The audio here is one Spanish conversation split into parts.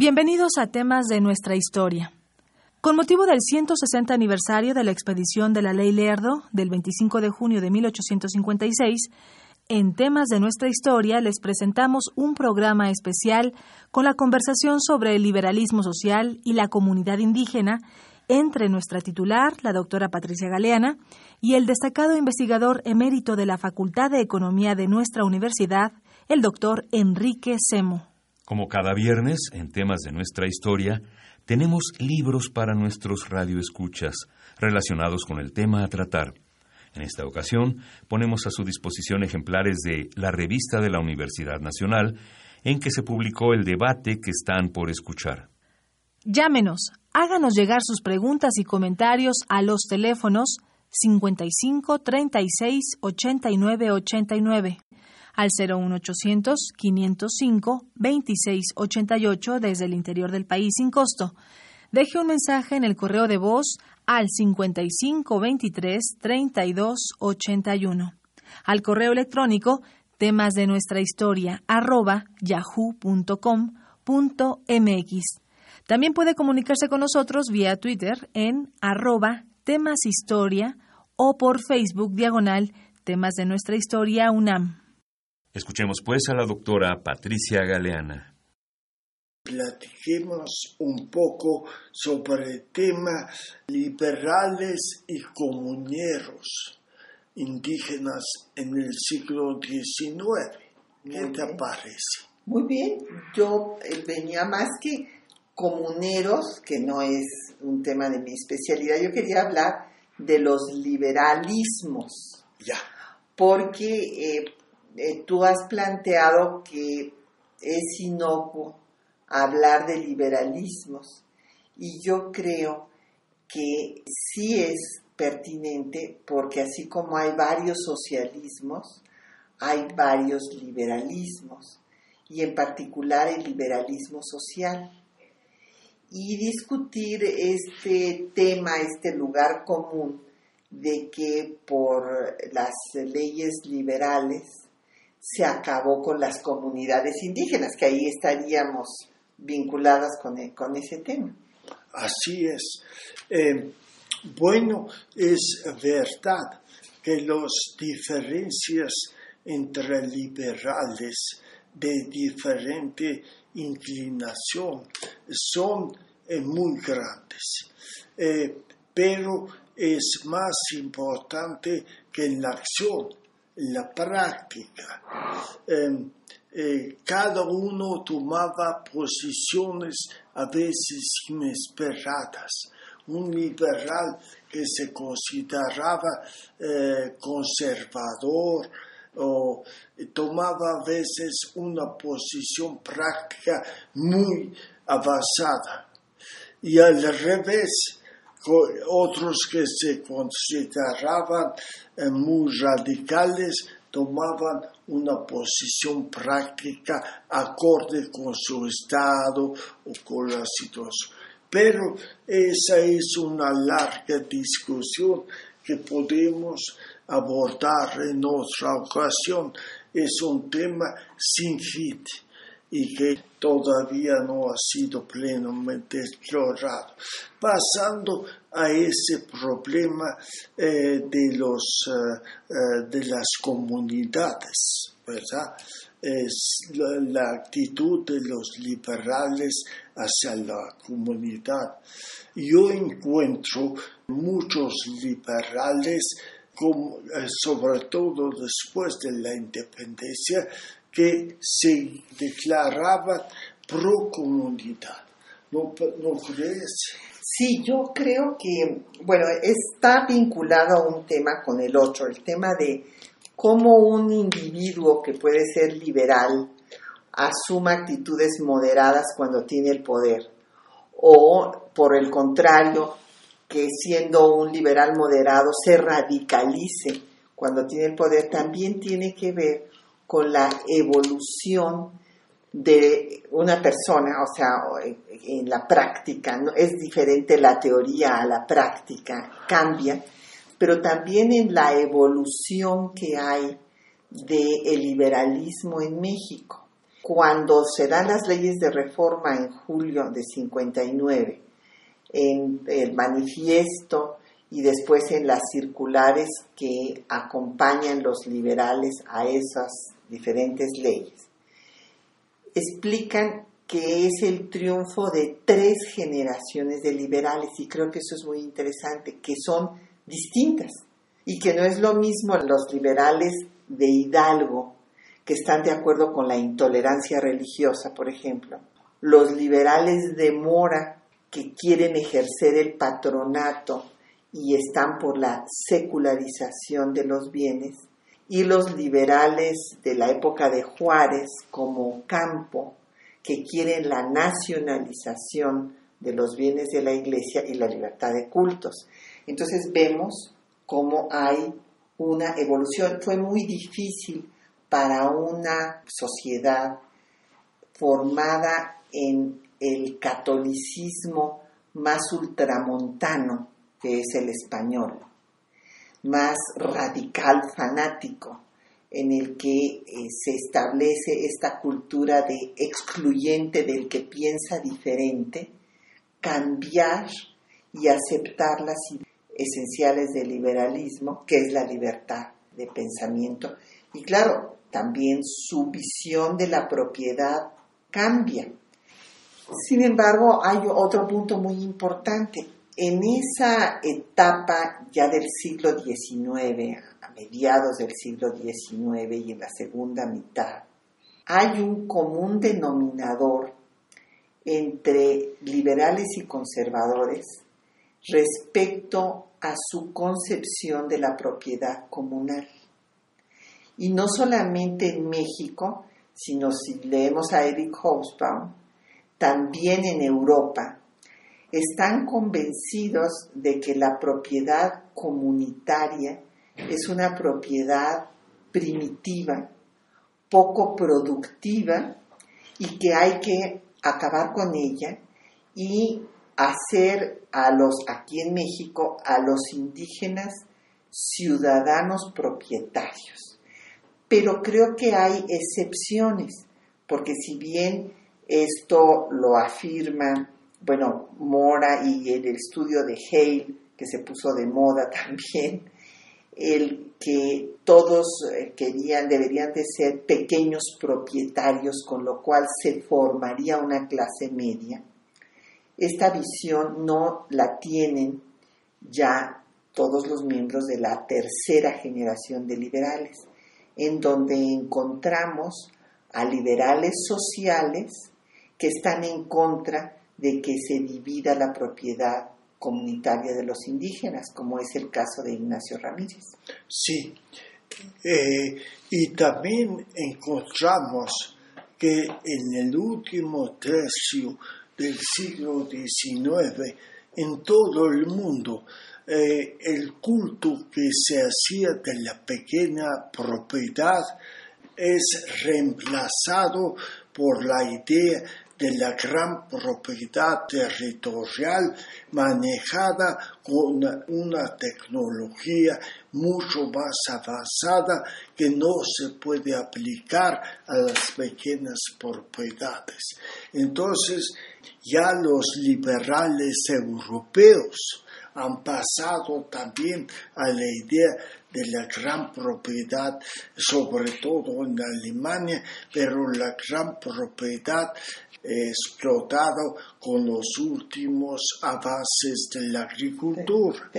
Bienvenidos a temas de nuestra historia. Con motivo del 160 aniversario de la expedición de la Ley Lerdo del 25 de junio de 1856, en temas de nuestra historia les presentamos un programa especial con la conversación sobre el liberalismo social y la comunidad indígena entre nuestra titular, la doctora Patricia Galeana, y el destacado investigador emérito de la Facultad de Economía de nuestra universidad, el doctor Enrique Semo. Como cada viernes, en temas de nuestra historia, tenemos libros para nuestros radioescuchas relacionados con el tema a tratar. En esta ocasión, ponemos a su disposición ejemplares de la revista de la Universidad Nacional, en que se publicó el debate que están por escuchar. Llámenos, háganos llegar sus preguntas y comentarios a los teléfonos 55 36 89 89 al 01800 505 2688 desde el interior del país sin costo. Deje un mensaje en el correo de voz al 5523 3281. Al correo electrónico temas de nuestra historia arroba yahoo.com.mx. También puede comunicarse con nosotros vía Twitter en arroba temas historia o por Facebook diagonal temas de nuestra historia UNAM. Escuchemos pues a la doctora Patricia Galeana. Platiquemos un poco sobre el tema liberales y comuneros indígenas en el siglo XIX. ¿Qué te parece? Muy bien, yo eh, venía más que comuneros, que no es un tema de mi especialidad, yo quería hablar de los liberalismos. Ya. Porque eh, eh, tú has planteado que es inocuo hablar de liberalismos y yo creo que sí es pertinente porque así como hay varios socialismos, hay varios liberalismos y en particular el liberalismo social. Y discutir este tema, este lugar común de que por las leyes liberales se acabó con las comunidades indígenas, que ahí estaríamos vinculadas con, e, con ese tema. Así es. Eh, bueno, es verdad que las diferencias entre liberales de diferente inclinación son eh, muy grandes, eh, pero es más importante que en la acción la práctica. Em, eh, cada uno tomaba posiciones a veces inesperadas. Un liberal que se consideraba eh, conservador o tomaba a veces una posición práctica muy avanzada. Y al revés, otros que se consideraban eh, muy radicales tomaban una posición práctica acorde con su estado o con la situación. Pero esa es una larga discusión que podemos abordar en otra ocasión. Es un tema sin fin y que todavía no ha sido plenamente explorado. Pasando a ese problema eh, de, los, eh, eh, de las comunidades, ¿verdad? La, actitud de los liberales hacia la comunidad. Yo encuentro muchos liberales, sobre todo después de la independencia, que se declaraba pro comunidad. ¿No, ¿No, crees? Sí, yo creo que, bueno, está vinculado a un tema con el otro, el tema de cómo un individuo que puede ser liberal asuma actitudes moderadas cuando tiene el poder, o por el contrario, que siendo un liberal moderado se radicalice cuando tiene el poder, también tiene que ver con la evolución de una persona, o sea, en la práctica, ¿no? es diferente la teoría a la práctica, cambia, pero también en la evolución que hay del liberalismo en México. Cuando se dan las leyes de reforma en julio de 59, en el manifiesto y después en las circulares que acompañan los liberales a esas diferentes leyes, explican que es el triunfo de tres generaciones de liberales y creo que eso es muy interesante, que son distintas y que no es lo mismo los liberales de Hidalgo que están de acuerdo con la intolerancia religiosa, por ejemplo, los liberales de Mora que quieren ejercer el patronato y están por la secularización de los bienes, y los liberales de la época de Juárez como Campo, que quieren la nacionalización de los bienes de la iglesia y la libertad de cultos. Entonces vemos cómo hay una evolución. Fue muy difícil para una sociedad formada en el catolicismo más ultramontano, que es el español, más radical fanático, en el que eh, se establece esta cultura de excluyente del que piensa diferente, cambiar y aceptar las esenciales del liberalismo, que es la libertad de pensamiento. Y claro, también su visión de la propiedad cambia. Sin embargo, hay otro punto muy importante. En esa etapa ya del siglo XIX, a mediados del siglo XIX y en la segunda mitad, hay un común denominador entre liberales y conservadores respecto a su concepción de la propiedad comunal. Y no solamente en México, sino si leemos a Eric Hobsbawm, también en Europa, están convencidos de que la propiedad comunitaria es una propiedad primitiva, poco productiva y que hay que acabar con ella y hacer a los aquí en México a los indígenas ciudadanos propietarios. Pero creo que hay excepciones, porque si bien esto lo afirma, bueno, Mora y el estudio de Hale, que se puso de moda también, el que todos eh, querían, deberían de ser pequeños propietarios, con lo cual se formaría una clase media. Esta visión no la tienen ya todos los miembros de la tercera generación de liberales, en donde encontramos a liberales sociales que están en contra de que se divida la propiedad comunitaria de los indígenas, como es el caso de Ignacio Ramírez. Sí, eh, y también encontramos que en el último tercio del siglo XIX, en todo el mundo, eh, el culto que se hacía de la pequeña propiedad es reemplazado por la idea de la gran propiedad territorial manejada con una tecnología mucho más avanzada que no se puede aplicar a las pequeñas propiedades. Entonces, ya los liberales europeos han pasado también a la idea de la gran propiedad, sobre todo en Alemania, pero la gran propiedad explotado con los últimos avances de la agricultura.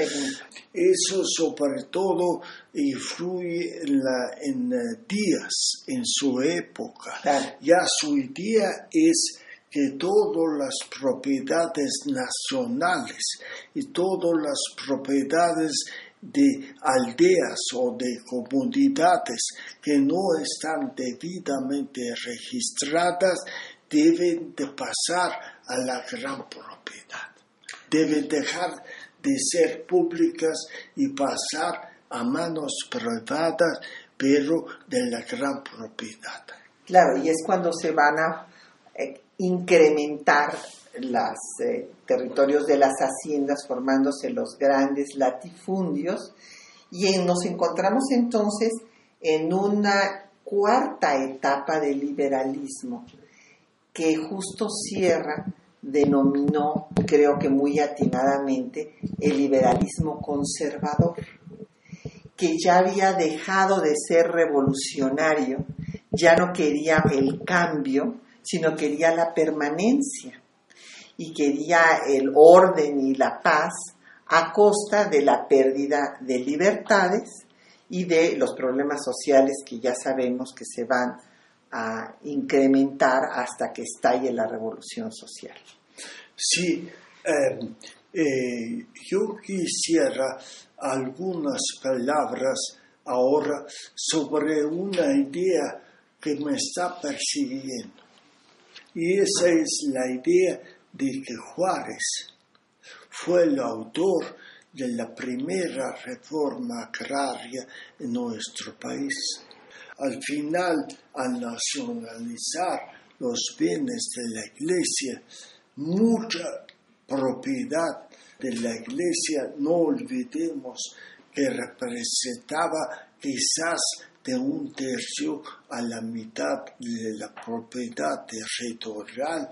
Eso sobre todo influye en, Díaz, en su época. Ya su idea es que todas las propiedades nacionales y todas las propiedades de aldeas o de comunidades que no están debidamente registradas deben de pasar a la gran propiedad. Deben dejar de ser públicas y pasar a manos privadas, pero de la gran propiedad. Claro, y es cuando se van a eh, incrementar los eh, territorios de las haciendas, formándose los grandes latifundios, y nos encontramos entonces en una cuarta etapa del liberalismo, que justo cierra denominó, creo que muy atinadamente, el liberalismo conservador, que ya había dejado de ser revolucionario, ya no quería el cambio, sino quería la permanencia y quería el orden y la paz a costa de la pérdida de libertades y de los problemas sociales que ya sabemos que se van a incrementar hasta que estalle la revolución social. Sí, em, eh, yo quisiera algunas palabras ahora sobre una idea que me está persiguiendo. Y esa es la idea de que Juárez fue el autor de la primera reforma agraria en nuestro país. Al final, al nacionalizar los bienes de la iglesia, mucha propiedad de la iglesia, no olvidemos que representaba quizás de un tercio a la mitad de la propiedad territorial,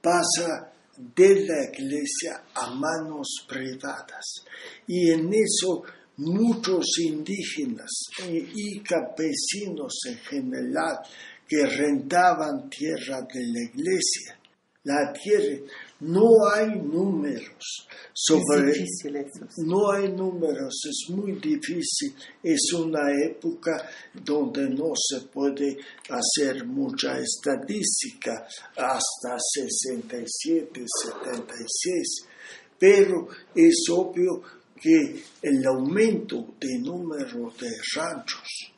pasa de la iglesia a manos privadas. Y en eso muchos indígenas y campesinos en general que rentaban tierra de la iglesia, la tierra no hay números sobre es eso. no hay números es muy difícil es una época donde no se puede hacer mucha estadística hasta 67 76 pero es obvio que el aumento de número de ranchos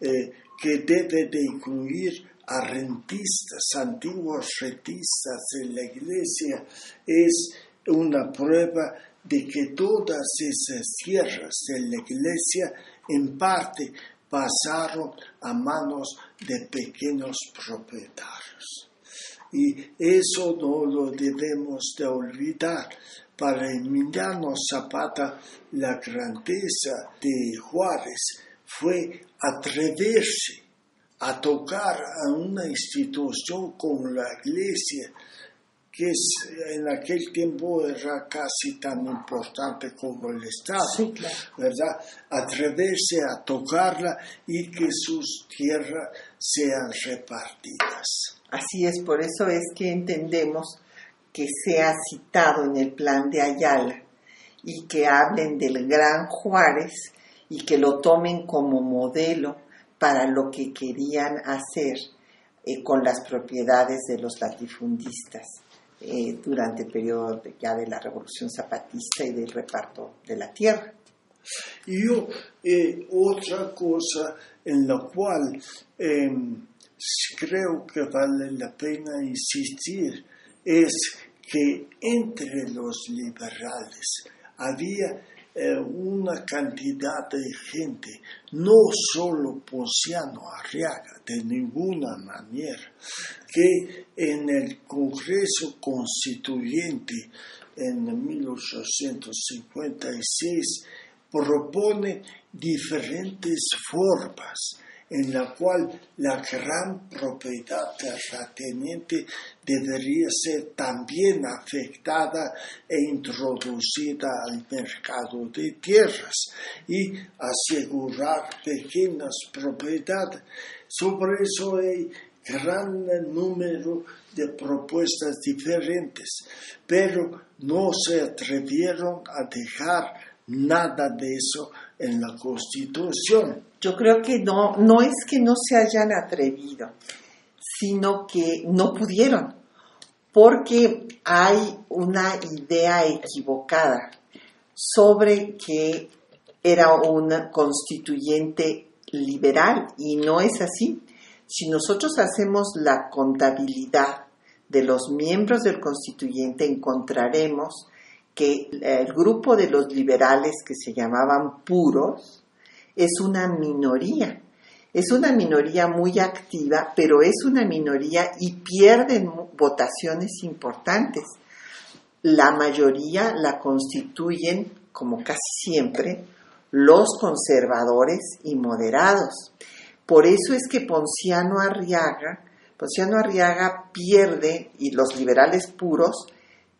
eh, que debe de incluir a rentistas, antiguos rentistas de la iglesia, es una prueba de que todas esas tierras de la iglesia en parte pasaron a manos de pequeños propietarios. Y eso no lo debemos de olvidar. Para Emiliano Zapata, la grandeza de Juárez fue atreverse a tocar a una institución como la iglesia, que en aquel tiempo era casi tan importante como el Estado, ¿verdad? Atreverse a tocarla y que sus tierras sean repartidas. Así es, por eso es que entendemos que sea citado en el plan de Ayala y que hablen del gran Juárez y que lo tomen como modelo para lo que querían hacer eh, con las propiedades de los latifundistas eh, durante el periodo ya de la Revolución Zapatista y del reparto de la tierra. Y yo, eh, otra cosa en la cual em, creo que vale la pena insistir es que entre los liberales había eh, una cantidad de gente, no solo Ponciano Arriaga, de ninguna manera, que en el Congreso Constituyente en 1856 propone diferentes formas en la cual la gran propiedad terrateniente debería ser también afectada e introducida al mercado de tierras y asegurar pequeñas propiedades. Sobre eso hay gran número de propuestas diferentes, pero no se atrevieron a dejar nada de eso en la Constitución. Yo creo que no, no es que no se hayan atrevido, sino que no pudieron, porque hay una idea equivocada sobre que era un constituyente liberal y no es así. Si nosotros hacemos la contabilidad de los miembros del constituyente, encontraremos que el grupo de los liberales que se llamaban puros es una minoría. Es una minoría muy activa, pero es una minoría y pierden votaciones importantes. La mayoría la constituyen, como casi siempre, los conservadores y moderados. Por eso es que Ponciano Arriaga, Ponciano pierde, y los liberales puros,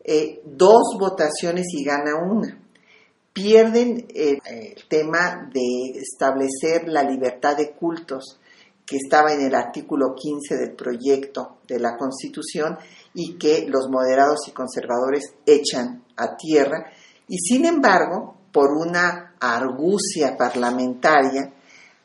eh, dos votaciones y gana una. Pierden eh, el tema de establecer la libertad de cultos que estaba en el artículo 15 del proyecto de la Constitución y que los moderados y conservadores echan a tierra. Y sin embargo, por una argucia parlamentaria,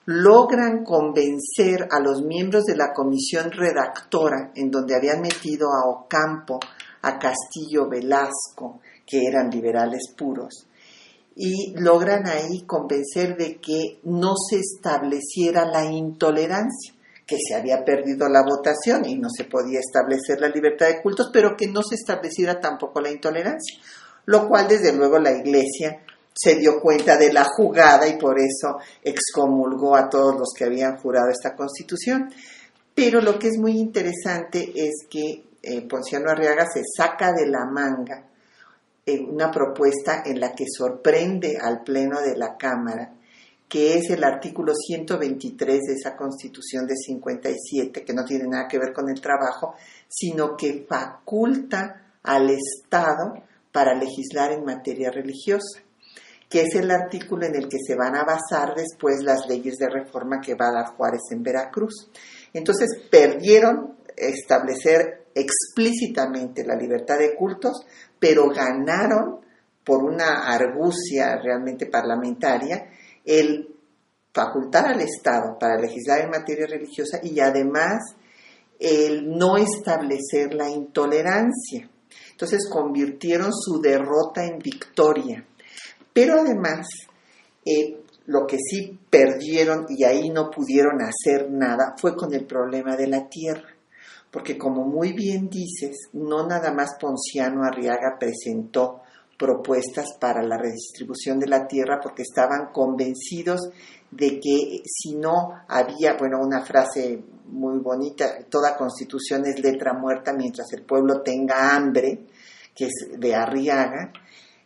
logran convencer a los miembros de la comisión redactora, en donde habían metido a Ocampo, a Castillo Velasco, que eran liberales puros, y logran ahí convencer de que no se estableciera la intolerancia, que se había perdido la votación y no se podía establecer la libertad de cultos, pero que no se estableciera tampoco la intolerancia, lo cual desde luego la Iglesia se dio cuenta de la jugada y por eso excomulgó a todos los que habían jurado esta constitución. Pero lo que es muy interesante es que eh, Ponciano Arriaga se saca de la manga una propuesta en la que sorprende al Pleno de la Cámara, que es el artículo 123 de esa Constitución de 57, que no tiene nada que ver con el trabajo, sino que faculta al Estado para legislar en materia religiosa, que es el artículo en el que se van a basar después las leyes de reforma que va a dar Juárez en Veracruz. Entonces perdieron establecer explícitamente la libertad de cultos, pero ganaron por una argucia realmente parlamentaria el facultar al Estado para legislar en materia religiosa y además el no establecer la intolerancia. Entonces convirtieron su derrota en victoria. Pero además, eh, lo que sí perdieron y ahí no pudieron hacer nada fue con el problema de la tierra porque como muy bien dices, no nada más Ponciano Arriaga presentó propuestas para la redistribución de la tierra porque estaban convencidos de que si no había, bueno, una frase muy bonita, toda constitución es letra muerta mientras el pueblo tenga hambre, que es de Arriaga,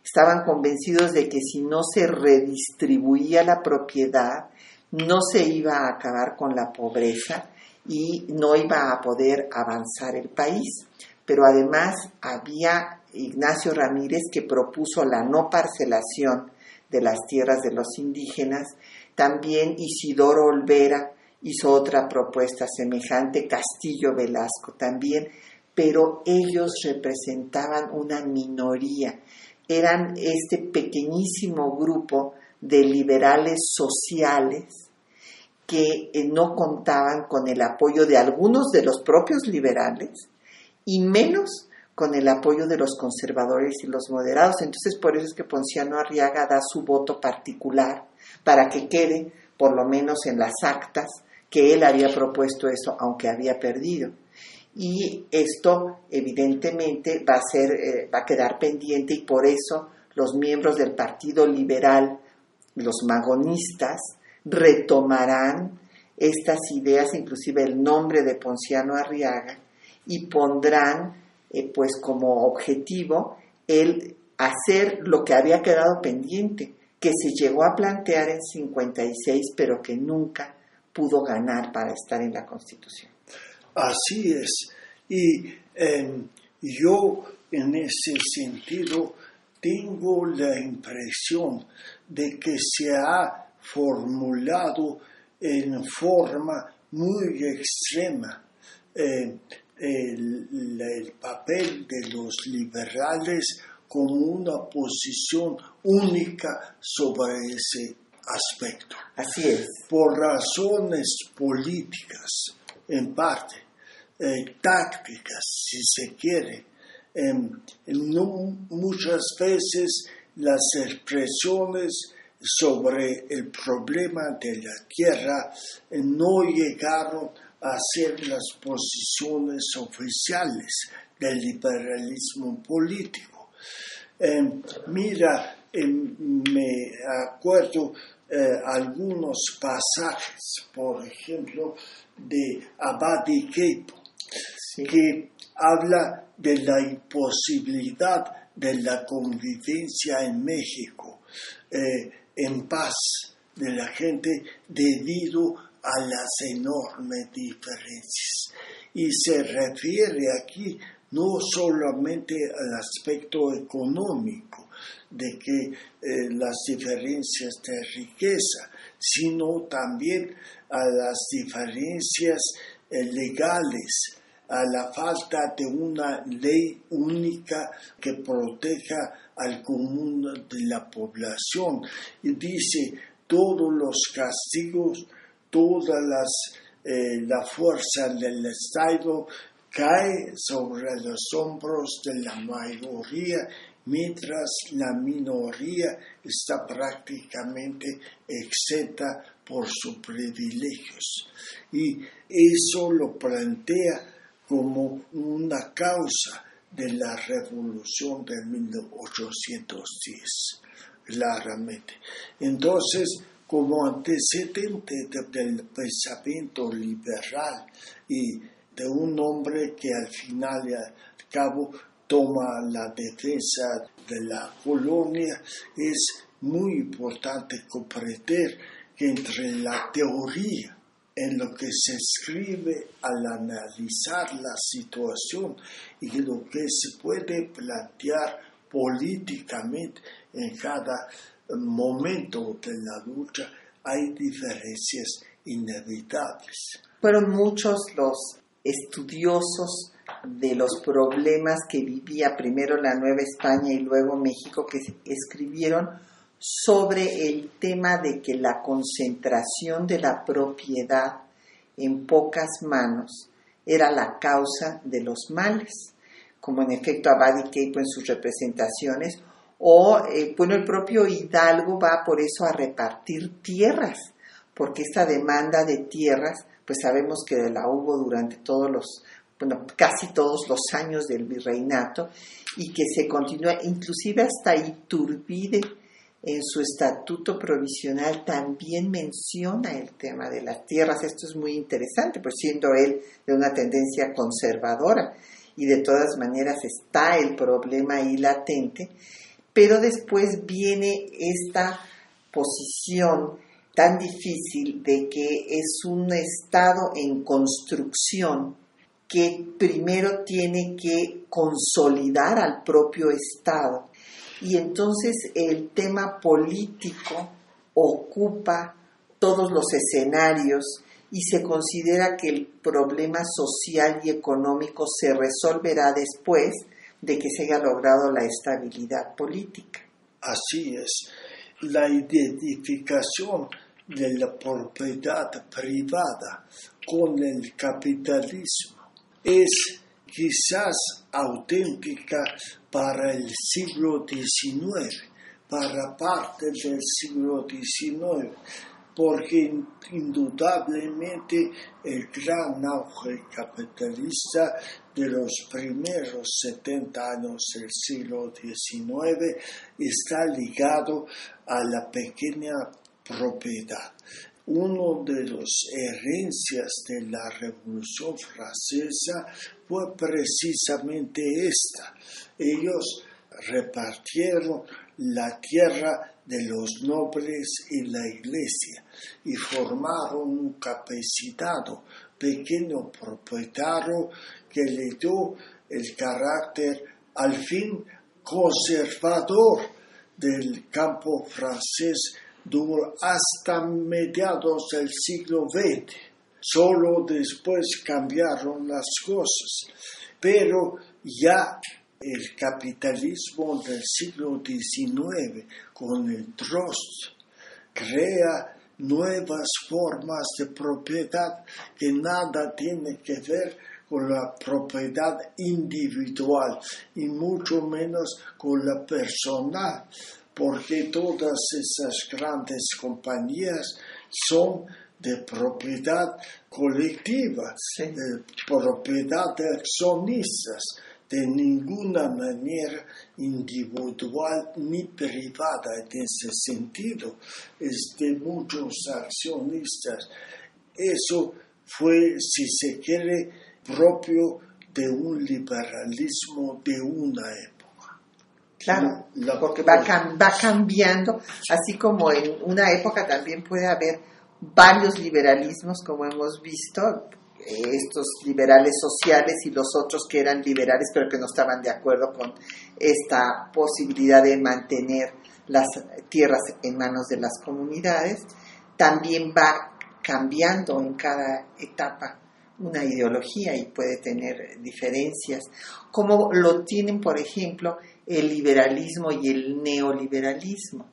estaban convencidos de que si no se redistribuía la propiedad, no se iba a acabar con la pobreza y no iba a poder avanzar el país. Pero además había Ignacio Ramírez que propuso la no parcelación de las tierras de los indígenas. También Isidoro Olvera hizo otra propuesta semejante, Castillo Velasco también, pero ellos representaban una minoría. Eran este pequeñísimo grupo de liberales sociales que eh, no contaban con el apoyo de algunos de los propios liberales y menos con el apoyo de los conservadores y los moderados. Entonces, por eso es que Ponciano Arriaga da su voto particular para que quede, por lo menos en las actas, que él había propuesto eso, aunque había perdido. Y esto, evidentemente, va a, ser, eh, va a quedar pendiente y por eso los miembros del Partido Liberal, los magonistas, retomarán estas ideas, inclusive el nombre de Ponciano Arriaga, y pondrán eh, pues como objetivo el hacer lo que había quedado pendiente, que se llegó a plantear en 56, pero que nunca pudo ganar para estar en la Constitución. Así es. Y em, yo en ese sentido tengo la impresión de que se ha formulado en forma muy extrema eh, el, papel de los liberales como una posición única sobre ese aspecto. Así es. Por razones políticas, en parte, eh, tácticas, si se quiere, Em, muchas veces las expresiones sobre el problema de la tierra no llegaron a ser las posiciones oficiales del liberalismo político. Em, mira, em, me acuerdo eh, algunos pasajes, por ejemplo, de Abadi Keipo, que habla de la imposibilidad de la convivencia en México eh, en paz de la gente debido a las enormes diferencias. Y se refiere aquí no solamente al aspecto económico, de que eh, las diferencias de riqueza, sino también a las diferencias eh, legales, a la falta de una ley única que proteja al común de la población. Y dice, todos los castigos, toda las, eh, la fuerza del Estado cae sobre los hombros de la mayoría, mientras la minoría está prácticamente exenta por sus privilegios. Y eso lo plantea como una causa de la revolución de 1810, claramente. Entonces, como antecedente del pensamiento liberal y de un hombre que al final y al cabo toma la defensa de la colonia, es muy importante comprender que entre la teoría en lo que se escribe al analizar la situación y lo que se puede plantear políticamente en cada momento de la lucha, hay diferencias inevitables. Fueron muchos los estudiosos de los problemas que vivía primero la Nueva España y luego México que escribieron sobre el tema de que la concentración de la propiedad en pocas manos era la causa de los males, como en efecto Abadi Keipo en sus representaciones, o eh, bueno, el propio Hidalgo va por eso a repartir tierras, porque esta demanda de tierras, pues sabemos que la hubo durante todos los, bueno, casi todos los años del virreinato, y que se continúa, inclusive hasta Iturbide, en su estatuto provisional también menciona el tema de las tierras. Esto es muy interesante, pues siendo él de una tendencia conservadora y de todas maneras está el problema ahí latente, pero después viene esta posición tan difícil de que es un estado en construcción que primero tiene que consolidar al propio estado y entonces el tema político ocupa todos los escenarios y se considera que el problema social y económico se resolverá después de que se haya logrado la estabilidad política. Así es, la identificación de la propiedad privada con el capitalismo es quizás auténtica para el siglo XIX, para parte del siglo XIX, porque indudablemente el gran auge capitalista de los primeros 70 años del siglo XIX está ligado a la pequeña propiedad. Uno de las herencias de la Revolución Francesa fue precisamente esta. Ellos repartieron la tierra de los nobles y la iglesia y formaron un capacitado pequeño propietario que le dio el carácter al fin conservador del campo francés hasta mediados del siglo XX. Solo después cambiaron las cosas. Pero ya el capitalismo del siglo XIX con el trust crea nuevas formas de propiedad que nada tiene que ver con la propiedad individual y mucho menos con la personal, porque todas esas grandes compañías son de propiedad colectiva, de propiedad de accionistas, de ninguna manera individual ni privada en ese sentido, es de muchos accionistas. Eso fue, si se quiere, propio de un liberalismo de una época. Claro, porque va, va cambiando, así como en una época también puede haber varios liberalismos, como hemos visto, estos liberales sociales y los otros que eran liberales pero que no estaban de acuerdo con esta posibilidad de mantener las tierras en manos de las comunidades, también va cambiando en cada etapa una ideología y puede tener diferencias, como lo tienen, por ejemplo, el liberalismo y el neoliberalismo.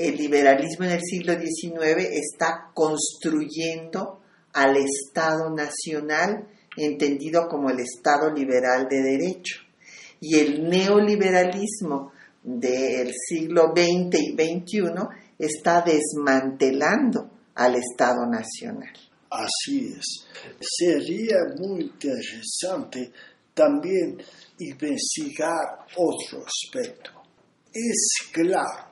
El liberalismo en el siglo XIX está construyendo al Estado nacional, entendido como el Estado liberal de derecho. Y el neoliberalismo del siglo XX y XXI está desmantelando al Estado nacional. Así es. Sería muy interesante también investigar otro aspecto. Es claro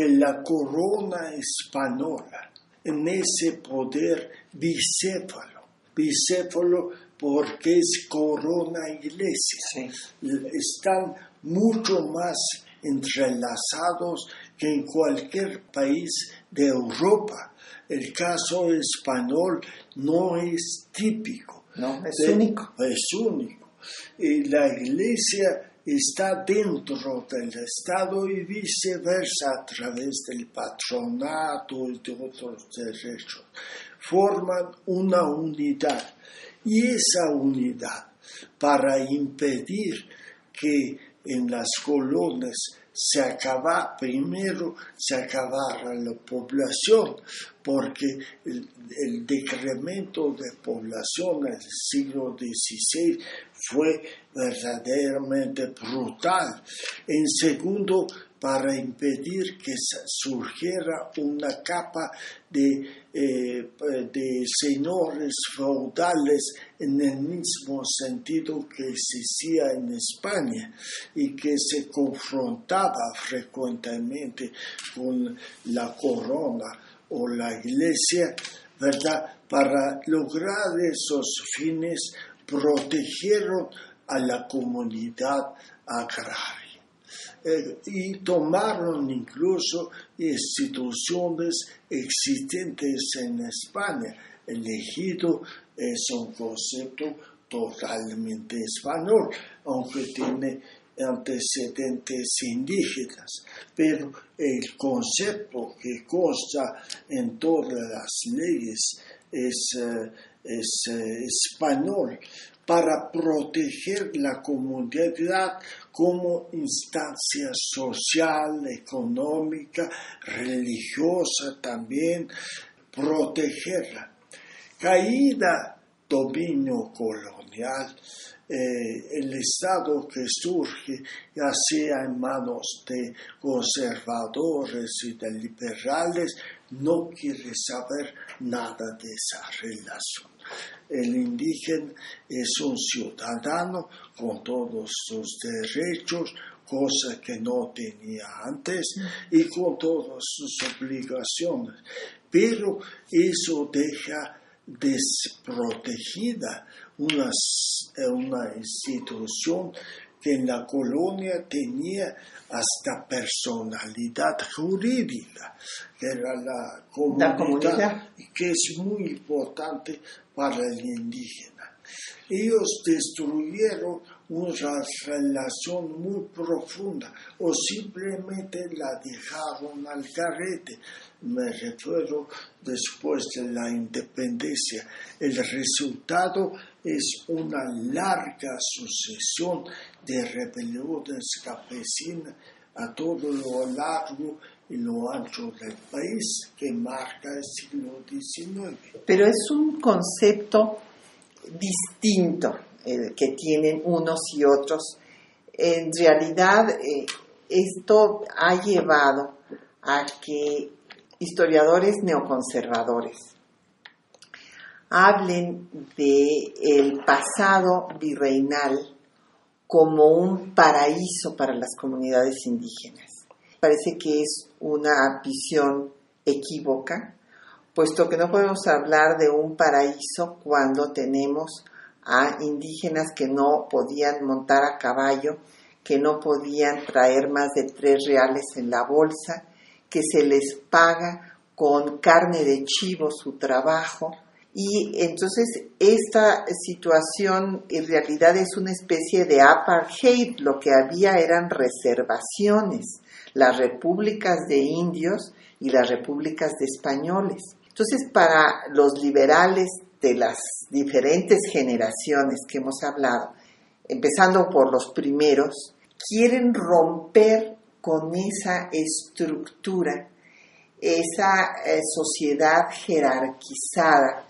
que la corona española en ese poder bicéfalo, bicéfalo porque es corona iglesia, están mucho más entrelazados que en cualquier país de Europa. El caso español no es típico. No, es único. Es único. Y la iglesia está dentro del Estado y viceversa a través del patronato y de otros derechos. Forman una unidad y esa unidad para impedir que en las colonias se acaba primero se acabara la población porque el, el, decremento de población en el siglo XVI fue verdaderamente brutal. En segundo, para impedir que surgiera una capa de, eh, de señores feudales en el mismo sentido que existía en España y que se confrontaba frecuentemente con la corona o la iglesia, ¿verdad? Para lograr esos fines protegieron a la comunidad agraria. Eh, y tomaron incluso instituciones existentes en España. El ejido es un concepto totalmente español, aunque tiene antecedentes indígenas, pero el concepto que consta en todas las leyes es, eh, es eh, español para proteger la comunidad como instancia social, económica, religiosa también, protegerla. Caída dominio colonial, eh, el Estado que surge, ya sea en manos de conservadores y de liberales, no quiere saber nada de esa relación. El indígena es un ciudadano con todos sus derechos, cosa que no tenía antes, y con todas sus obligaciones. Pero eso deja desprotegida una, una institución que en la colonia tenía hasta personalidad jurídica, que era la comunidad, y que es muy importante para el indígena. Ellos destruyeron una relación muy profunda o simplemente la dejaron al carrete. Me refiero después de la independencia. El resultado es una larga sucesión de rebeliones campesinas a todo lo largo y lo ancho del país que marca el siglo XIX. Pero es un concepto distinto eh, que tienen unos y otros. En realidad, eh, esto ha llevado a que historiadores neoconservadores hablen de el pasado virreinal como un paraíso para las comunidades indígenas. Parece que es una visión equívoca, puesto que no podemos hablar de un paraíso cuando tenemos a indígenas que no podían montar a caballo, que no podían traer más de tres reales en la bolsa, que se les paga con carne de chivo su trabajo. Y entonces esta situación en realidad es una especie de apartheid, lo que había eran reservaciones, las repúblicas de indios y las repúblicas de españoles. Entonces para los liberales de las diferentes generaciones que hemos hablado, empezando por los primeros, quieren romper con esa estructura, esa eh, sociedad jerarquizada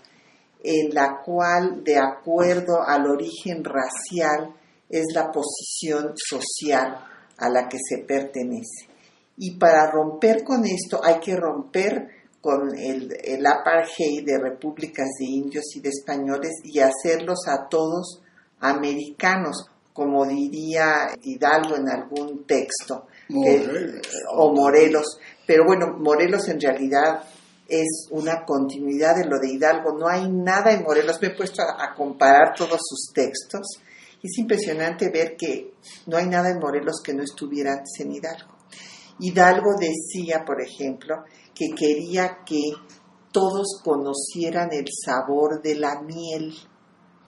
en la cual, de acuerdo al origen racial, es la posición social a la que se pertenece. Y para romper con esto hay que romper con el, el apartheid de repúblicas de indios y de españoles y hacerlos a todos americanos, como diría Hidalgo en algún texto, o Morelos. Pero bueno, Morelos en realidad es una continuidad de lo de Hidalgo. No hay nada en Morelos. Me he puesto a, comparar todos sus textos. Es impresionante ver que no hay nada en Morelos que no estuviera en Hidalgo. Hidalgo decía, por ejemplo, que quería que todos conocieran el sabor de la miel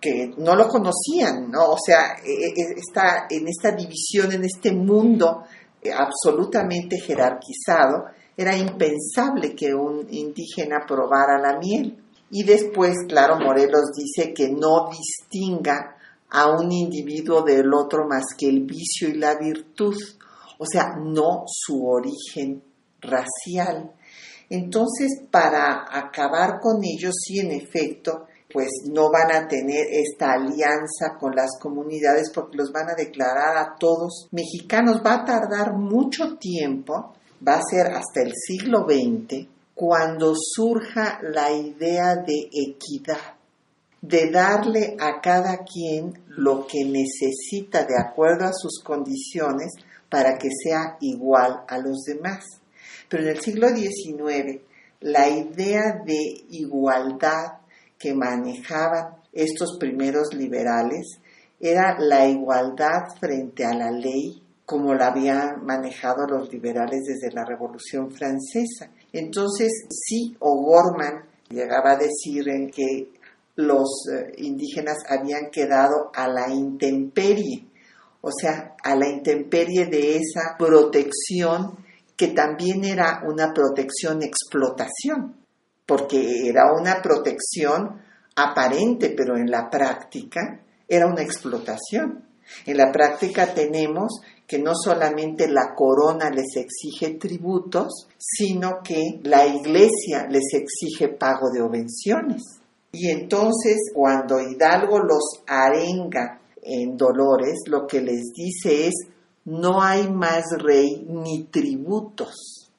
que no lo conocían, ¿no? O sea, e, e, está en esta división, en este mundo eh, absolutamente jerarquizado, era impensable que un indígena probara la miel. Y después, claro, Morelos dice que no distinga a un individuo del otro más que el vicio y la virtud, o sea, no su origen racial. Entonces, para acabar con ellos, sí, en efecto, pues no van a tener esta alianza con las comunidades porque los van a declarar a todos mexicanos. Va a tardar mucho tiempo, va a ser hasta el siglo XX, cuando surja la idea de equidad, de darle a cada quien lo que necesita de acuerdo a sus condiciones para que sea igual a los demás. Pero en el siglo XIX, la idea de igualdad que manejaban estos primeros liberales era la igualdad frente a la ley como la habían manejado los liberales desde la Revolución Francesa. Entonces, sí, O'Gorman llegaba a decir en que los eh, indígenas habían quedado a la intemperie, o sea, a la intemperie de esa protección que también era una protección explotación porque era una protección aparente, pero en la práctica era una explotación. En la práctica tenemos que no solamente la corona les exige tributos, sino que la iglesia les exige pago de obenciones. Y entonces cuando Hidalgo los arenga en Dolores, lo que les dice es, no hay más rey ni tributos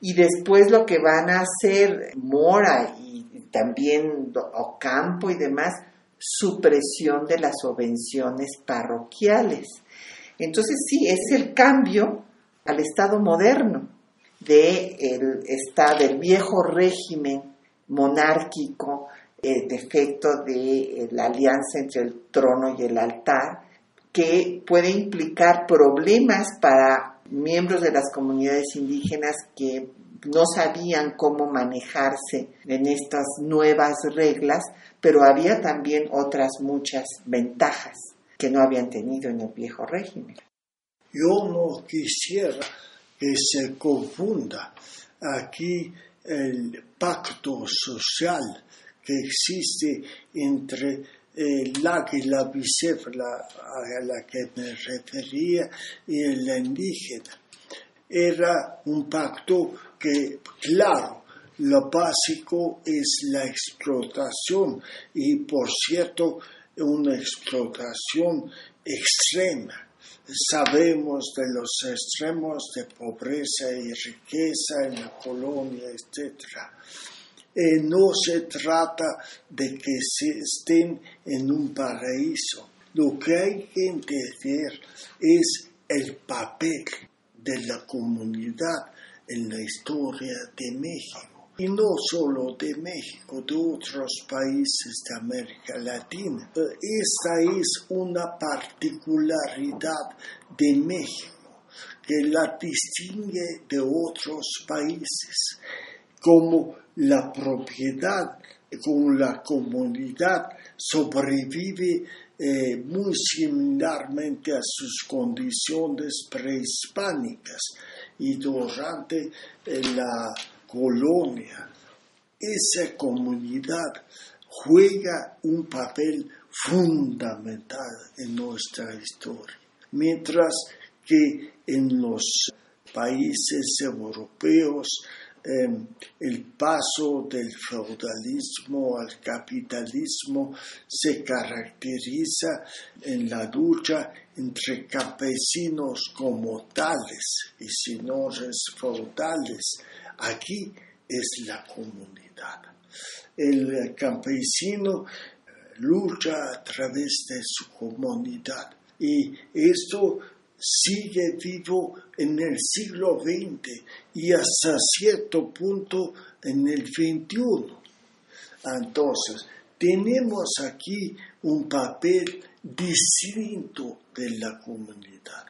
y después lo que van a hacer Mora y también Ocampo y demás, supresión de las subvenciones parroquiales. Entonces sí, es el cambio al Estado moderno de el estado del viejo régimen monárquico, el defecto de eh, la alianza entre el trono y el altar, que puede implicar problemas para miembros de las comunidades indígenas que no sabían cómo manejarse en estas nuevas reglas, pero había también otras muchas ventajas que no habían tenido en el viejo régimen. Yo no quisiera que se confunda aquí el pacto social que existe entre el águila bicéfala a la que me refería y el indígena. Era un pacto que, claro, lo básico es la explotación y por cierto una explotación extrema. Sabemos de los extremos de pobreza y riqueza en la colonia, etc. Eh, no se trata de que se estén en un paraíso. Lo que hay que entender es el papel de la comunidad en la historia de México y no solo de México, de otros países de América Latina. Esta es una particularidad de México que la distingue de otros países, como la propiedad, como la comunidad sobrevive eh, muy similarmente a sus condiciones prehispánicas y durante eh, la colonia, esa comunidad juega un papel fundamental en nuestra historia, mientras que en los países europeos em, el paso del feudalismo al capitalismo se caracteriza en la lucha entre campesinos como tales y señores feudales Aquí es la comunidad. El campesino eh, lucha a través de su comunidad y esto sigue vivo en el siglo XX y hasta cierto punto en el XXI. Entonces, tenemos aquí un papel distinto de la comunidad.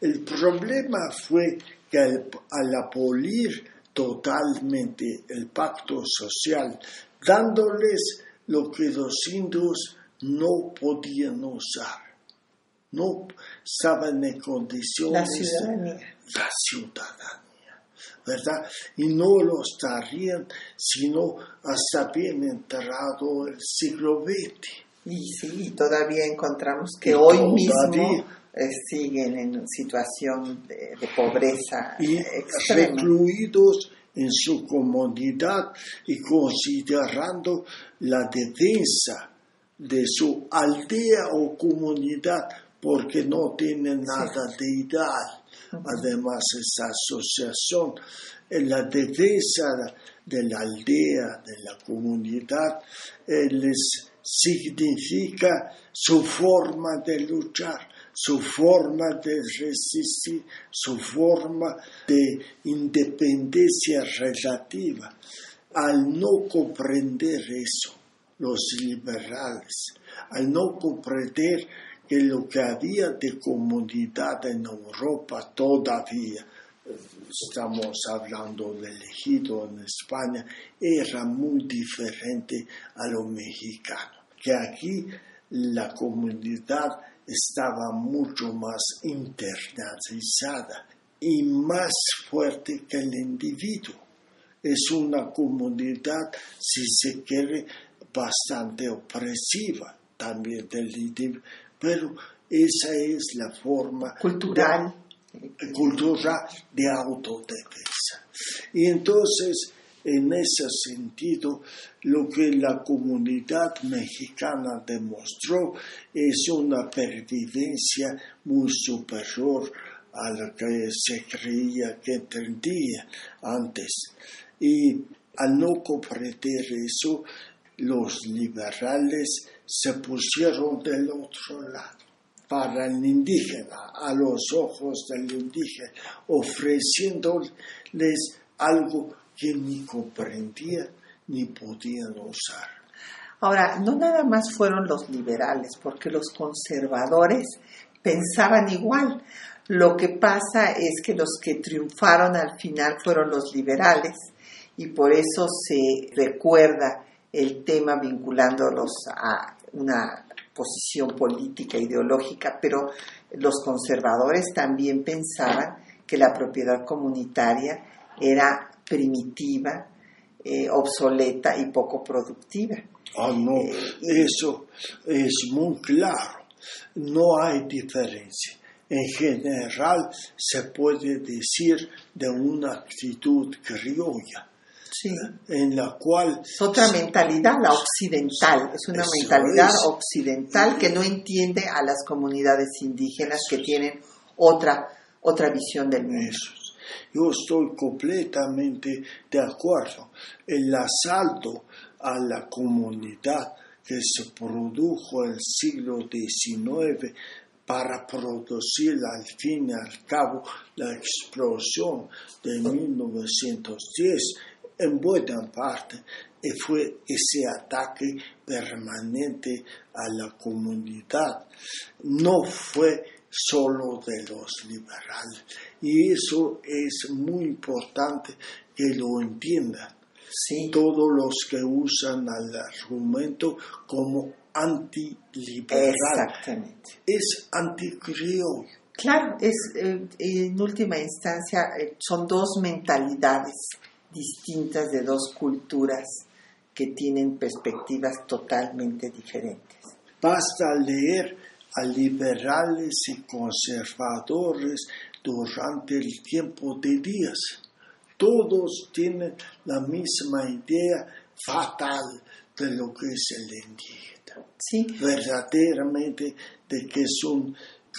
El problema fue que al, abolir totalmente el pacto social, dándoles lo que los indios no podían usar. No estaban en condiciones la ciudadanía. la ciudadanía, ¿verdad? Y no lo estarían sino hasta bien entrado el siglo XX. Y sí, todavía encontramos que hoy mismo eh, siguen en situación de, pobreza y recluidos en su comunidad y considerando la defensa de su aldea o comunidad porque no tiene nada de ideal. Además, esa asociación en la defensa de la aldea, de la comunidad, eh, les significa su forma de luchar su forma de resistir, su forma de independencia relativa. Al no comprender eso, los liberales, al no comprender que lo que había de comunidad en Europa todavía, estamos hablando del ejido en España, era muy diferente a lo mexicano, que aquí la comunidad estaba mucho más internalizada y más fuerte que el individuo. Es una comunidad, si se quiere, bastante opresiva también del individuo, pero esa es la forma cultural de, cultural de autodefensa. Y entonces en ese sentido, lo que la comunidad mexicana demostró es una pervivencia muy superior a la que se creía que entendía antes. Y al no comprender eso, los liberales se pusieron del otro lado para el indígena, a los ojos del indígena, ofreciéndoles algo que ni comprendía ni podían usar. Ahora, no nada más fueron los liberales, porque los conservadores pensaban igual. Lo que pasa es que los que triunfaron al final fueron los liberales y por eso se recuerda el tema vinculándolos a una posición política, ideológica, pero los conservadores también pensaban que la propiedad comunitaria era primitiva, eh, obsoleta y poco productiva. Ah, no, eh, eso es muy claro. No hay diferencia. En general se puede decir de una actitud criolla. en la cual... Es otra mentalidad, la occidental, es una mentalidad occidental que no entiende a las comunidades indígenas que tienen otra, otra visión del mundo. Yo estoy completamente de acuerdo. El asalto a la comunidad que se produjo en el siglo XIX para producir al fin y al cabo la explosión de 1910 en buena parte fue ese ataque permanente a la comunidad. No fue solo de los liberales. Y eso es muy importante que lo entiendan. Todos los que usan el argumento como antiliberal. Exactamente. Es anticriollo. Claro, es, eh, en última instancia eh, son dos mentalidades distintas de dos culturas que tienen perspectivas totalmente diferentes. Basta leer a liberales y conservadores durante el tiempo de días. Todos tienen la misma idea fatal de lo que es el indígena. Sí. Verdaderamente de que es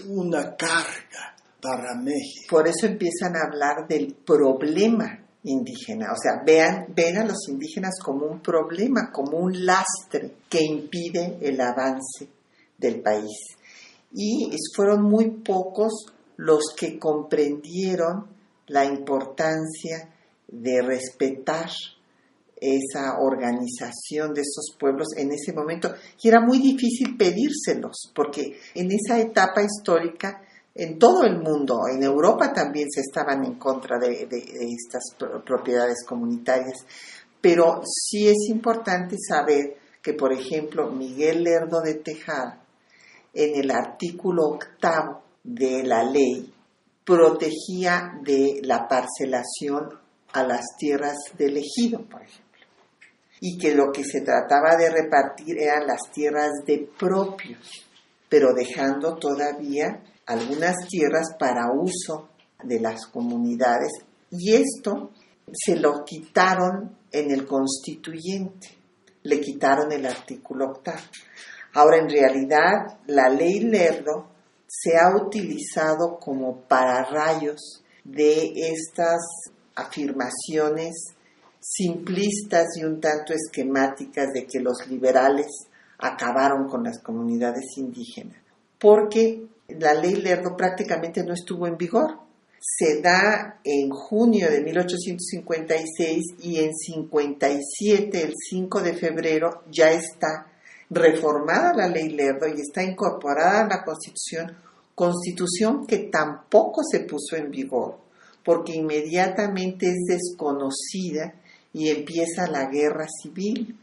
una carga para México. Por eso empiezan a hablar del problema indígena. O sea, vean, ven a los indígenas como un problema, como un lastre que impide el avance del país. Y fueron muy pocos los que comprendieron la importancia de respetar esa organización de esos pueblos en ese momento. Y era muy difícil pedírselos, porque en esa etapa histórica en todo el mundo, en Europa también se estaban en contra de, estas propiedades comunitarias. Pero sí es importante saber que, por ejemplo, Miguel Lerdo de Tejada, en el artículo octavo de la ley, protegía de la parcelación a las tierras del ejido, por ejemplo. Y que lo que se trataba de repartir eran las tierras de propios, pero dejando todavía algunas tierras para uso de las comunidades y esto se lo quitaron en el constituyente, le quitaron el artículo octavo. Ahora, en realidad, la ley Lerdo se ha utilizado como pararrayos de estas afirmaciones simplistas y un tanto esquemáticas de que los liberales acabaron con las comunidades indígenas, porque la ley Lerdo prácticamente no estuvo en vigor. Se da en junio de 1856 y en 57, el 5 de febrero, ya está reformada la ley Lerdo y está incorporada a la Constitución, constitución que tampoco se puso en vigor, porque inmediatamente es desconocida y empieza la guerra civil.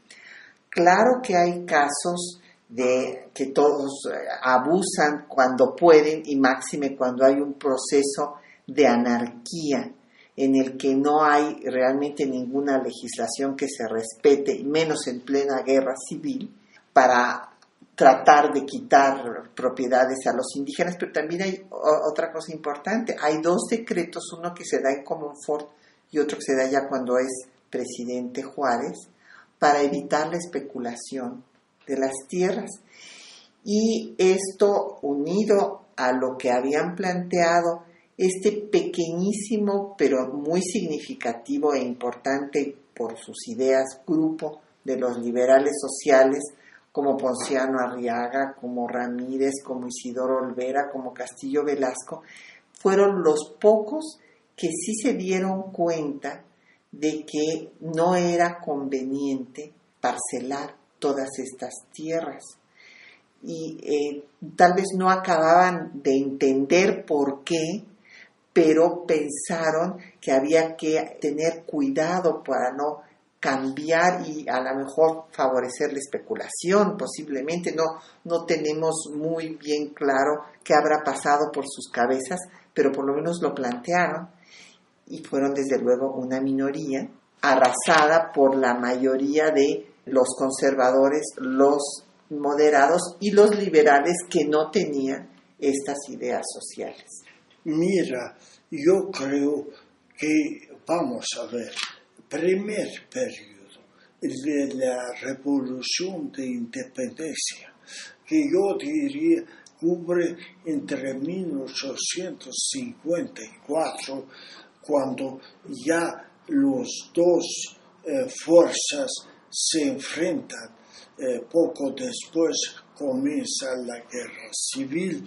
Claro que hay casos de que todos eh, abusan cuando pueden y máxime cuando hay un proceso de anarquía en el que no hay realmente ninguna legislación que se respete, menos en plena guerra civil, para tratar de quitar propiedades a los indígenas, pero también hay otra cosa importante, hay dos decretos, uno que se da en Comonfort y otro que se da ya cuando es presidente Juárez, para evitar la especulación de las tierras. Y esto unido a lo que habían planteado este pequeñísimo pero muy significativo e importante por sus ideas grupo de los liberales sociales como Ponciano Arriaga, como Ramírez, como Isidoro Olvera, como Castillo Velasco, fueron los pocos que sí se dieron cuenta de que no era conveniente parcelar todas estas tierras. Y eh, tal vez no acababan de entender por qué, pero pensaron que había que tener cuidado para no cambiar y a lo mejor favorecer la especulación, posiblemente no, no tenemos muy bien claro qué habrá pasado por sus cabezas, pero por lo menos lo plantearon y fueron desde luego una minoría arrasada por la mayoría de los conservadores, los moderados y los liberales que no tenían estas ideas sociales. Mira, yo creo que, vamos a ver, primer periodo de la revolución de independencia, que yo diría cubre entre 1854, cuando ya los dos eh, fuerzas se enfrentan. Eh, poco después comienza la guerra civil,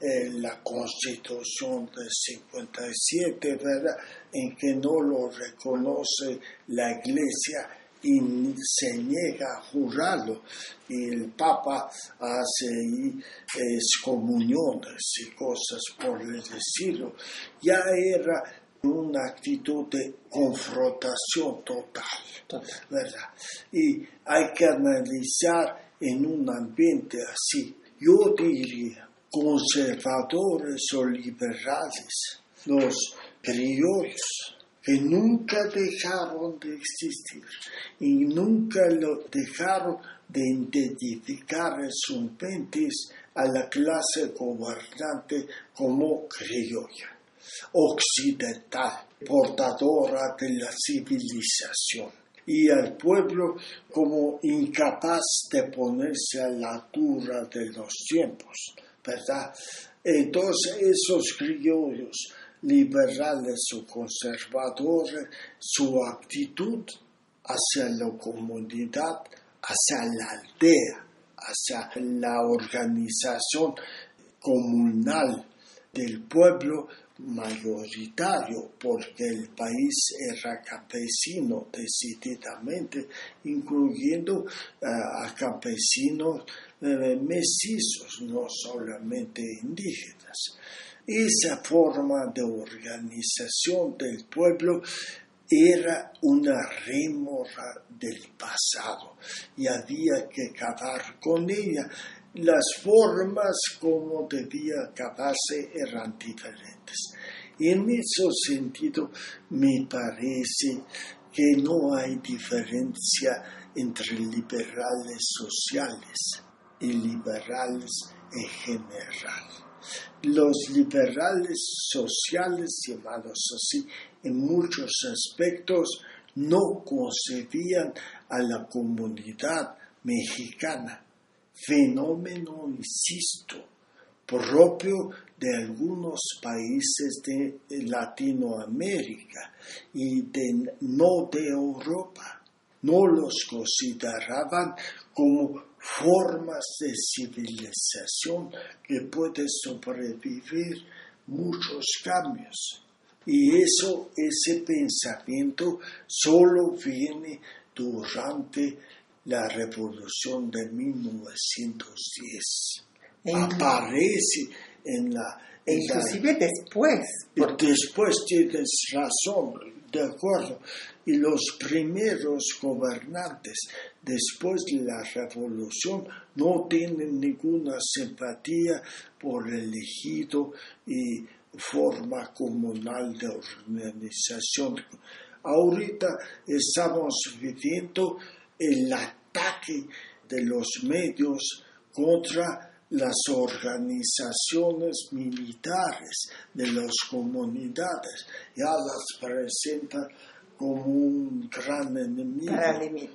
eh, la constitución de 57, ¿verdad? En que no lo reconoce la iglesia y se niega a jurarlo. Y el Papa hace excomuniones y cosas por el estilo. Ya era una actitud de confrontación total, ¿verdad? Y hay que analizar en un ambiente así. Yo diría conservadores o liberales, los criollos, que nunca dejaron de existir y nunca lo dejaron de identificar en sus mentes a la clase gobernante como criolla occidental, portadora de la civilización, y al pueblo como incapaz de ponerse a la altura de los tiempos, ¿verdad? Entonces esos criollos liberales o conservadores, su actitud hacia la comunidad, hacia la aldea, hacia la organización comunal del pueblo mayoritario porque el país era campesino decididamente, incluyendo eh, a campesinos eh, mestizos, no solamente indígenas. Esa forma de organización del pueblo era una rémora del pasado y había que acabar con ella las formas como debía acabarse eran diferentes. En ese sentido me parece que no hay diferencia entre liberales sociales y liberales en general. Los liberales sociales, llamados así, en muchos aspectos no concebían a la comunidad mexicana fenómeno, insisto, propio de algunos países de Latinoamérica y de, no de Europa. No los consideraban como formas de civilización que pueden sobrevivir muchos cambios. Y eso, ese pensamiento solo viene durante la revolución de 1910. Aparece en la... inclusive después. Después tienes razón, de acuerdo. Y los primeros gobernantes después de la revolución no tienen ninguna simpatía por el elegido y forma comunal de organización. Ahorita estamos viviendo el ataque de los medios contra las organizaciones militares de las comunidades. Ya las presenta como un gran enemigo.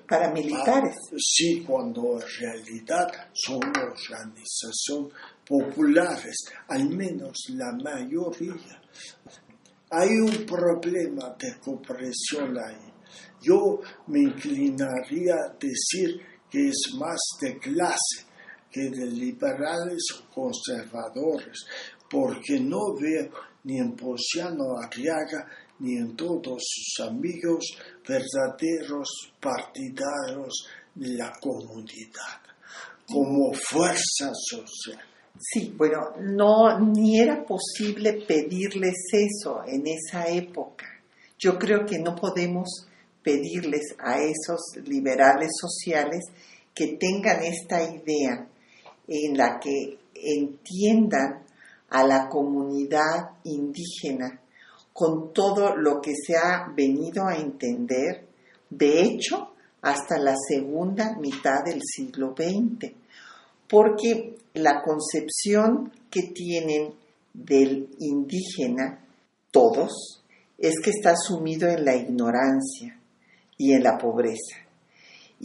Paramilitares. Ah, sí, cuando en realidad son organizaciones populares, al menos la mayoría. Hay un problema de comprensión ahí yo me inclinaría a decir que es más de clase que de liberales o conservadores, porque no veo ni en Posiano Arriaga ni en todos sus amigos verdaderos partidarios de la comunidad, como fuerza social. Sí, bueno, no, ni era posible pedirles eso en esa época. Yo creo que no podemos pedirles a esos liberales sociales que tengan esta idea en la que entiendan a la comunidad indígena con todo lo que se ha venido a entender, de hecho, hasta la segunda mitad del siglo XX, porque la concepción que tienen del indígena, todos, es que está sumido en la ignorancia, y en la pobreza.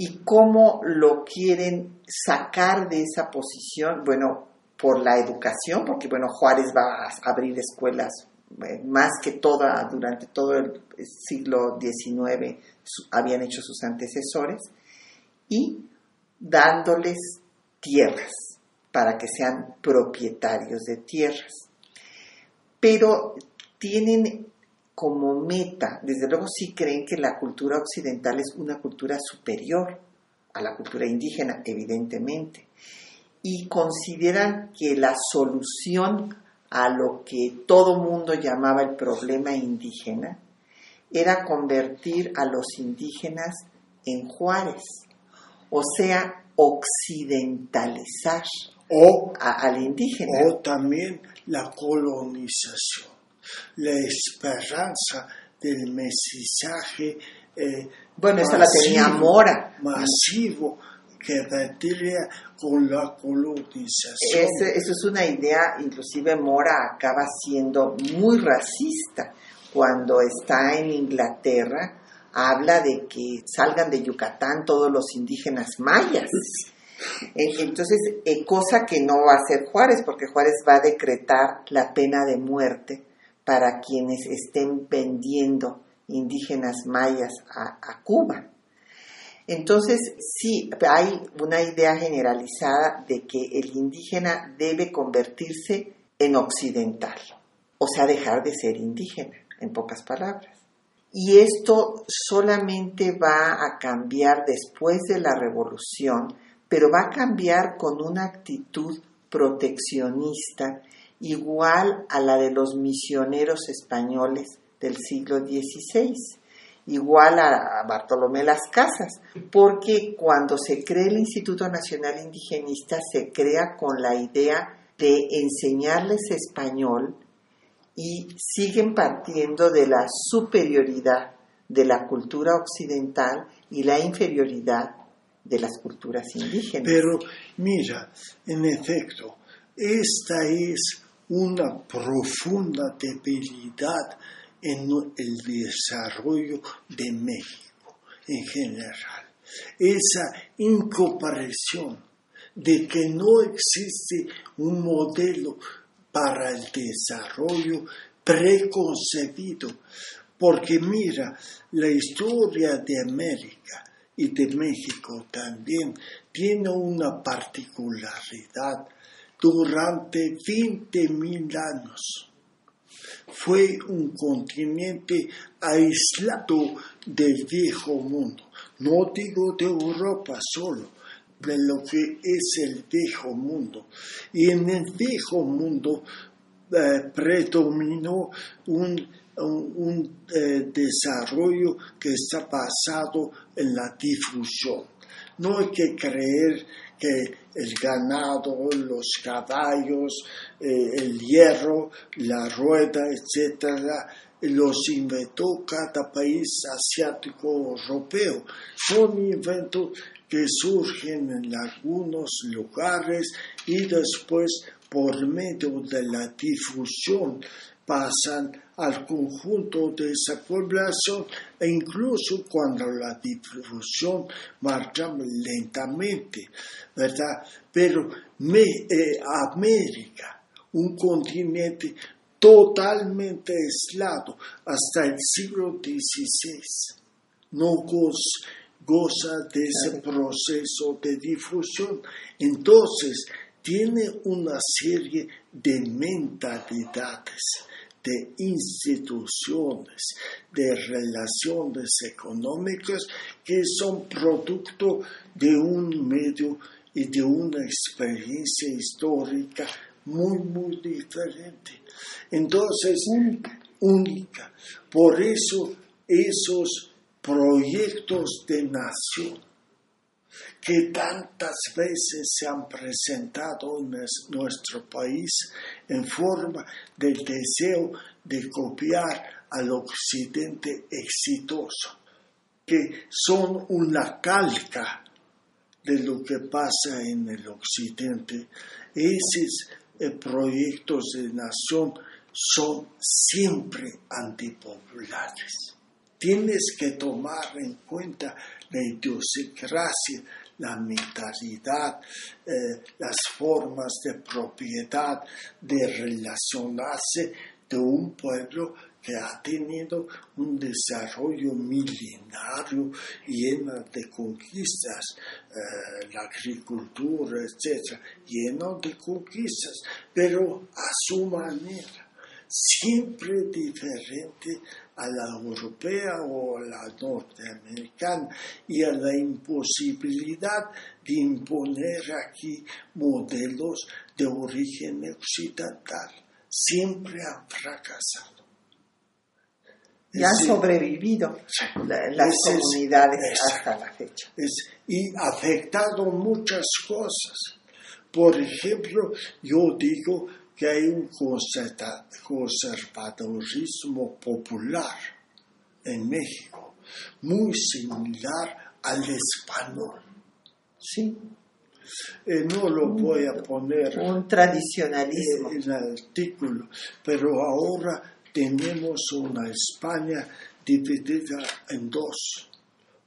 ¿Y cómo lo quieren sacar de esa posición? Bueno, por la educación, porque bueno, Juárez va a abrir escuelas eh, más que toda, durante todo el siglo XIX habían hecho sus antecesores, y dándoles tierras para que sean propietarios de tierras. Pero tienen como meta, desde luego sí creen que la cultura occidental es una cultura superior a la cultura indígena, evidentemente, y consideran que la solución a lo que todo mundo llamaba el problema indígena era convertir a los indígenas en Juárez, o sea, occidentalizar o, al indígena. O también la colonización la esperanza del mestizaje. Eh, bueno, esa la tenía Mora. Masivo que vendría con la colonización. eso es una idea, inclusive Mora acaba siendo muy racista cuando está en Inglaterra, habla de que salgan de Yucatán todos los indígenas mayas. Entonces, eh, cosa que no va a hacer Juárez, porque Juárez va a decretar la pena de muerte para quienes estén vendiendo indígenas mayas a, Cuba. Entonces, sí, hay una idea generalizada de que el indígena debe convertirse en occidental, o sea, dejar de ser indígena, en pocas palabras. Y esto solamente va a cambiar después de la revolución, pero va a cambiar con una actitud proteccionista igual a la de los misioneros españoles del siglo XVI, igual a Bartolomé Las Casas, porque cuando se crea el Instituto Nacional Indigenista se crea con la idea de enseñarles español y siguen partiendo de la superioridad de la cultura occidental y la inferioridad de las culturas indígenas. Pero mira, en efecto, esta es una profunda debilidad en el desarrollo de México en general. Esa incomprensión de que no existe un modelo para el desarrollo preconcebido, porque mira, la historia de América y de México también tiene una particularidad durante 20.000 años. Fue un continente aislado del viejo mundo. No digo de Europa solo, de lo que es el viejo mundo. Y en el viejo mundo eh, predominó un, eh, desarrollo que está basado en la difusión. No hay que creer que el ganado, los caballos, eh, el hierro, la rueda, etcétera, los inventó cada país asiático europeo. Son inventos que surgen en algunos lugares y después por medio de la difusión pasan al conjunto de esa población e incluso cuando la difusión marcha lentamente, ¿verdad? Pero eh, América, un continente totalmente aislado hasta el siglo XVI, no goza de ese proceso de difusión. Entonces, tiene una serie de mentalidades de instituciones, de relaciones económicas que son producto de un medio y de una experiencia histórica muy, muy diferente. Entonces, única. única. Por eso esos proyectos de nación que tantas veces se han presentado en nuestro país en forma del deseo de copiar al occidente exitoso, que son una calca de lo que pasa en el occidente. Esos eh, proyectos de nación son siempre antipopulares. tienes que tomar en cuenta la idiosincrasia, la mentalidad, eh, las formas de propiedad, de relacionarse de un pueblo que ha tenido un desarrollo milenario lleno de conquistas, eh, la agricultura, etc., lleno de conquistas, pero a su manera siempre diferente a la europea o a la norteamericana y a la imposibilidad de imponer aquí modelos de origen occidental. Siempre han fracasado. Y han sobrevivido las comunidades hasta la fecha. y afectado muchas cosas. Por ejemplo, yo digo que hay un conservadorismo popular en México, muy similar al español. Sí. Eh, no lo voy a poner un tradicionalismo en el artículo, pero ahora tenemos una España dividida en dos,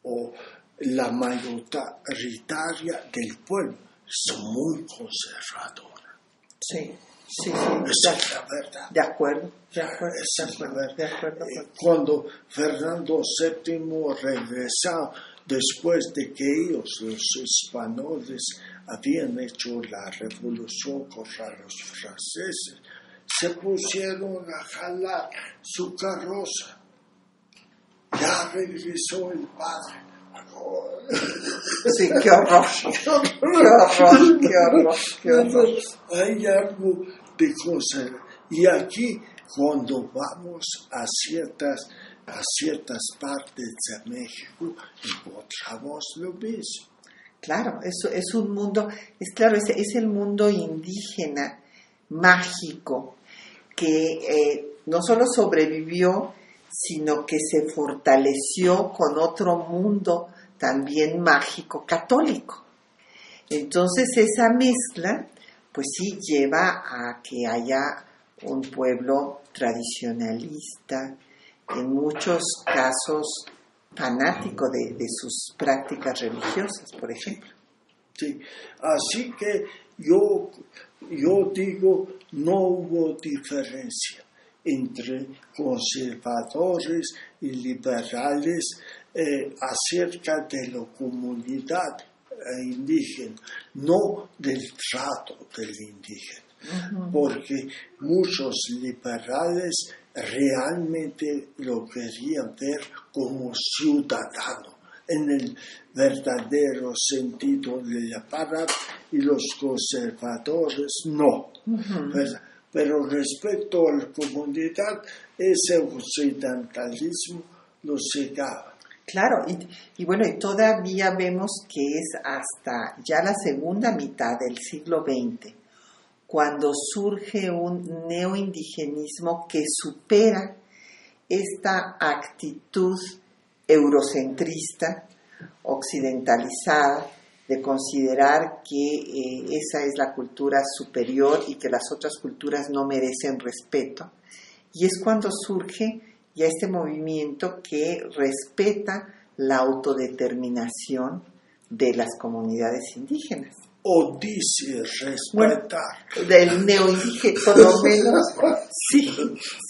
o la mayoritaria del pueblo es muy conservadora. Sí. Sí, Esa es la verdad. De acuerdo, de acuerdo. Esa es la verdad. De acuerdo. Eh, cuando Fernando VII regresó, después de que ellos, los españoles, habían hecho la revolución contra los franceses, se pusieron a jalar su carroza. Ya regresó el padre. Sí, qué horror. Qué horror, qué horror, qué horror. Hay algo cosas. Y aquí, cuando vamos a ciertas, a ciertas partes de México, encontramos lo mismo. Claro, eso es un mundo, es claro, es, el mundo indígena mágico que eh, no solo sobrevivió, sino que se fortaleció con otro mundo también mágico católico. Entonces esa mezcla, pues sí lleva a que haya un pueblo tradicionalista, en muchos casos fanático de, sus prácticas religiosas, por ejemplo. Sí, así que yo, yo digo, no hubo diferencia entre conservadores y liberales eh, acerca de la comunidad indígena, no del trato del indígena, porque muchos liberales realmente lo querían ver como ciudadano en el verdadero sentido de la palabra y los conservadores no. Pero respecto a la comunidad, ese occidentalismo lo cegaba. Claro, y, bueno, y todavía vemos que es hasta ya la segunda mitad del siglo XX cuando surge un neoindigenismo que supera esta actitud eurocentrista, occidentalizada, de considerar que eh, esa es la cultura superior y que las otras culturas no merecen respeto. Y es cuando surge ya este movimiento que respeta la autodeterminación de las comunidades indígenas. O dice respetar. del neoindígena, por lo menos, sí,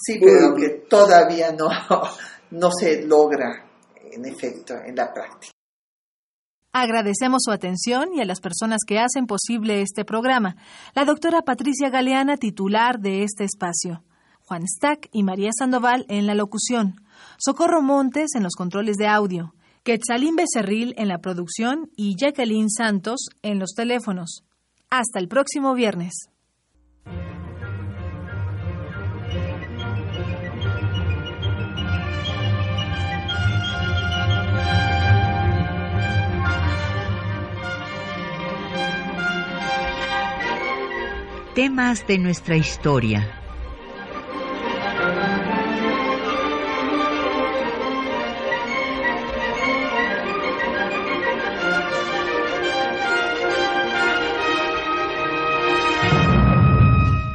sí, pero que todavía no, no se logra, en efecto, en la práctica. Agradecemos su atención y a las personas que hacen posible este programa. La doctora Patricia Galeana, titular de este espacio. Juan Stack y María Sandoval en la locución. Socorro Montes en los controles de audio. Quetzalín Becerril en la producción y Jacqueline Santos en los teléfonos. Hasta el próximo viernes. Temas de nuestra historia.